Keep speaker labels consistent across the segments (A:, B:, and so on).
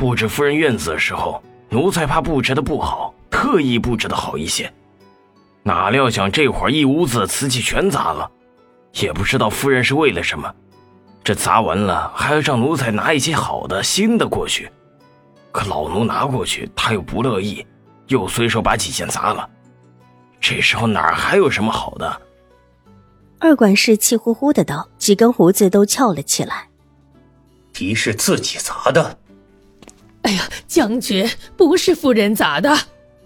A: 布置夫人院子的时候，奴才怕布置的不好，特意布置的好一些。哪料想这会儿一屋子的瓷器全砸了，也不知道夫人是为了什么。这砸完了，还要让奴才拿一些好的新的过去。可老奴拿过去，他又不乐意，又随手把几件砸了。这时候哪还有什么好的？
B: 二管事气呼呼的道，几根胡子都翘了起来。
C: 敌是自己砸的。
D: 哎呀，将军，不是夫人砸的，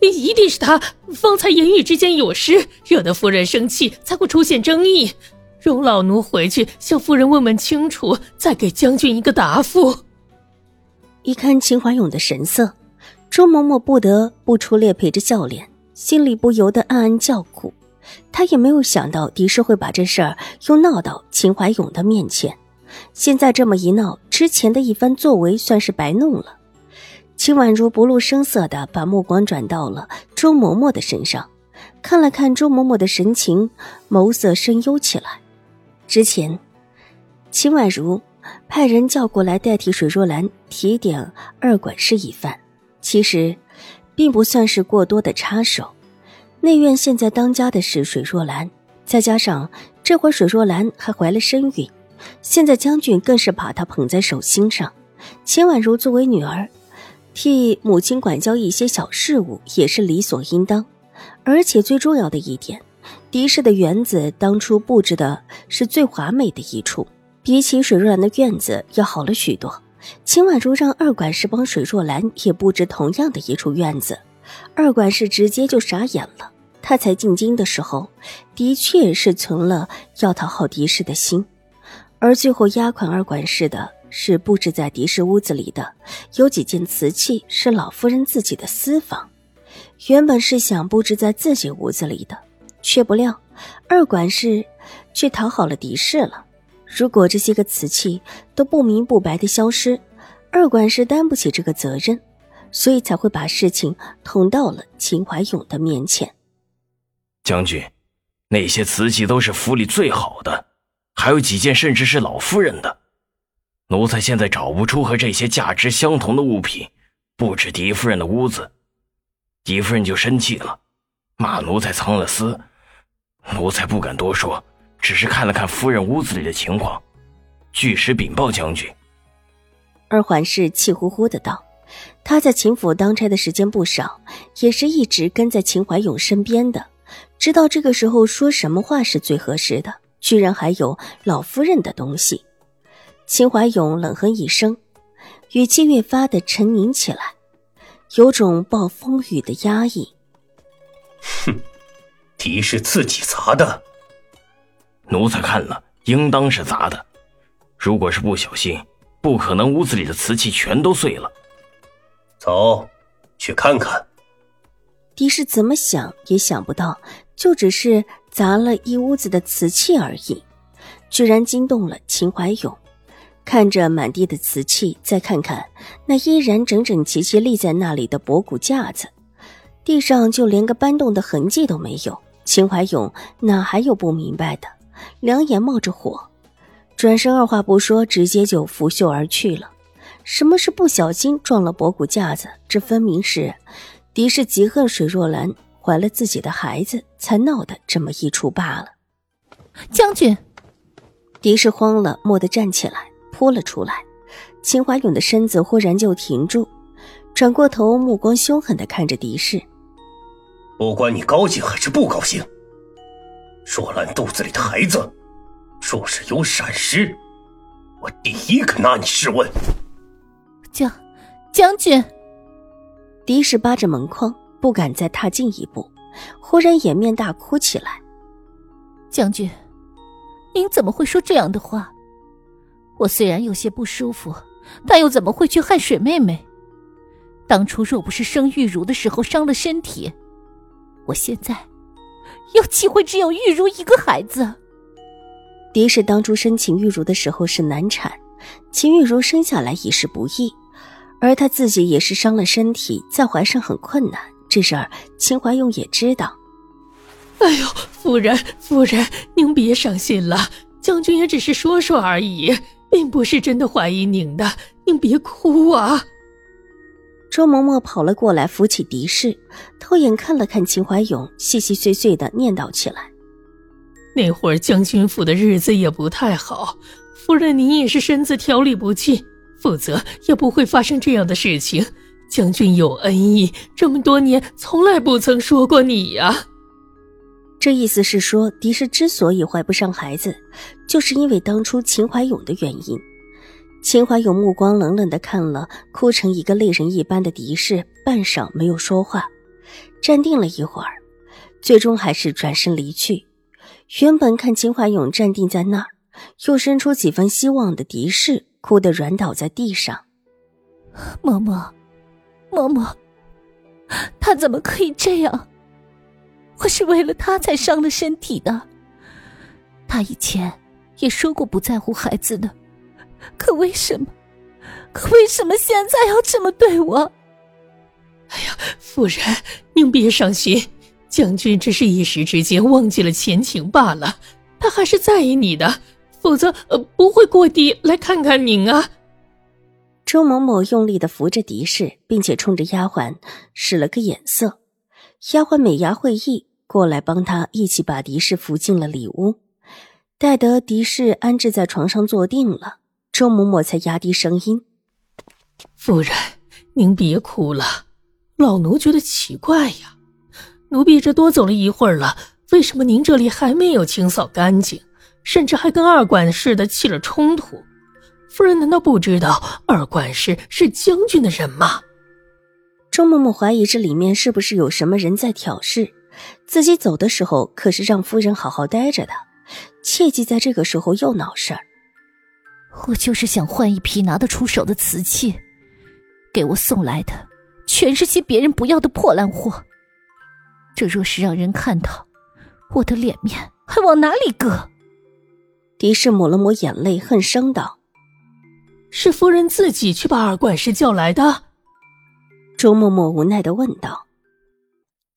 D: 一定是他方才言语之间有失，惹得夫人生气，才会出现争议。容老奴回去向夫人问问清楚，再给将军一个答复。
B: 一看秦怀勇的神色，周嬷嬷不得不出列陪着笑脸，心里不由得暗暗叫苦。她也没有想到狄氏会把这事儿又闹到秦怀勇的面前，现在这么一闹，之前的一番作为算是白弄了。秦婉如不露声色的把目光转到了周嬷嬷的身上，看了看周嬷嬷的神情，眸色深幽起来。之前，秦婉如派人叫过来代替水若兰提点二管事一番，其实并不算是过多的插手。内院现在当家的是水若兰，再加上这会水若兰还怀了身孕，现在将军更是把她捧在手心上。秦婉如作为女儿。替母亲管教一些小事务也是理所应当，而且最重要的一点，狄氏的园子当初布置的是最华美的一处，比起水若兰的院子要好了许多。秦婉如让二管事帮水若兰也布置同样的一处院子，二管事直接就傻眼了。他才进京的时候，的确是存了要讨好狄氏的心，而最后压款二管事的。是布置在狄氏屋子里的，有几件瓷器是老夫人自己的私房。原本是想布置在自己屋子里的，却不料二管事却讨好了狄氏了。如果这些个瓷器都不明不白的消失，二管事担不起这个责任，所以才会把事情捅到了秦怀勇的面前。
A: 将军，那些瓷器都是府里最好的，还有几件甚至是老夫人的。奴才现在找不出和这些价值相同的物品不止狄夫人的屋子，狄夫人就生气了，骂奴才藏了私。奴才不敢多说，只是看了看夫人屋子里的情况，据实禀报将军。
B: 二环氏气呼呼的道：“他在秦府当差的时间不少，也是一直跟在秦怀勇身边的，知道这个时候说什么话是最合适的。居然还有老夫人的东西。”秦怀勇冷哼一声，语气越发的沉凝起来，有种暴风雨的压抑。
C: 哼，敌是自己砸的。
A: 奴才看了，应当是砸的。如果是不小心，不可能屋子里的瓷器全都碎了。
C: 走，去看看。
B: 狄氏怎么想也想不到，就只是砸了一屋子的瓷器而已，居然惊动了秦怀勇。看着满地的瓷器，再看看那依然整整齐齐立在那里的博古架子，地上就连个搬动的痕迹都没有。秦怀勇哪还有不明白的？两眼冒着火，转身二话不说，直接就拂袖而去了。什么是不小心撞了博古架子？这分明是狄氏极恨水若兰怀了自己的孩子，才闹的这么一出罢了。
E: 将军，
B: 狄氏慌了，蓦地站起来。扑了出来，秦怀勇的身子忽然就停住，转过头，目光凶狠的看着狄氏。
C: 不管你高兴还是不高兴，若兰肚子里的孩子，若是有闪失，我第一个拿你试问。
E: 将将军，
B: 狄氏扒着门框，不敢再踏进一步，忽然掩面大哭起来。
E: 将军，您怎么会说这样的话？我虽然有些不舒服，但又怎么会去害水妹妹？当初若不是生玉茹的时候伤了身体，我现在又岂会只有玉茹一个孩子。
B: 狄氏当初生秦玉茹的时候是难产，秦玉茹生下来已是不易，而她自己也是伤了身体，在怀上很困难。这事儿秦怀勇也知道。
D: 哎呦，夫人，夫人，您别伤心了，将军也只是说说而已，并不是真的怀疑您的，您别哭啊。
B: 周嬷嬷跑了过来，扶起狄氏，偷眼看了看秦怀勇，细细碎碎的念叨起来：“
D: 那会儿将军府的日子也不太好，夫人您也是身子调理不济，否则也不会发生这样的事情。将军有恩义，这么多年从来不曾说过你呀。”
B: 这意思是说，狄氏之所以怀不上孩子，就是因为当初秦怀勇的原因。秦怀勇目光冷冷的看了哭成一个泪人一般的狄氏，半晌没有说话，站定了一会儿，最终还是转身离去。原本看秦怀勇站定在那儿，又生出几分希望的狄氏，哭得软倒在地上。
E: 嬷嬷，嬷嬷，他怎么可以这样？我是为了他才伤了身体的。他以前也说过不在乎孩子的。可为什么？可为什么现在要这么对我？
D: 哎呀，夫人，您别伤心，将军只是一时之间忘记了前情罢了。他还是在意你的，否则呃不会过地来看看您啊。
B: 周某某用力的扶着狄氏，并且冲着丫鬟使了个眼色。丫鬟美牙会意，过来帮他一起把狄氏扶进了里屋。待得狄氏安置在床上坐定了。周嬷嬷才压低声音：“
D: 夫人，您别哭了，老奴觉得奇怪呀。奴婢这多走了一会儿了，为什么您这里还没有清扫干净，甚至还跟二管事的起了冲突？夫人难道不知道二管事是将军的人吗？”
B: 周嬷嬷怀疑这里面是不是有什么人在挑事，自己走的时候可是让夫人好好待着的，切记在这个时候又闹事儿。
E: 我就是想换一批拿得出手的瓷器，给我送来的全是些别人不要的破烂货。这若是让人看到，我的脸面还往哪里搁？
B: 狄氏抹了抹眼泪，恨声道：“
D: 是夫人自己去把二管事叫来的。”
B: 周嬷嬷无奈的问道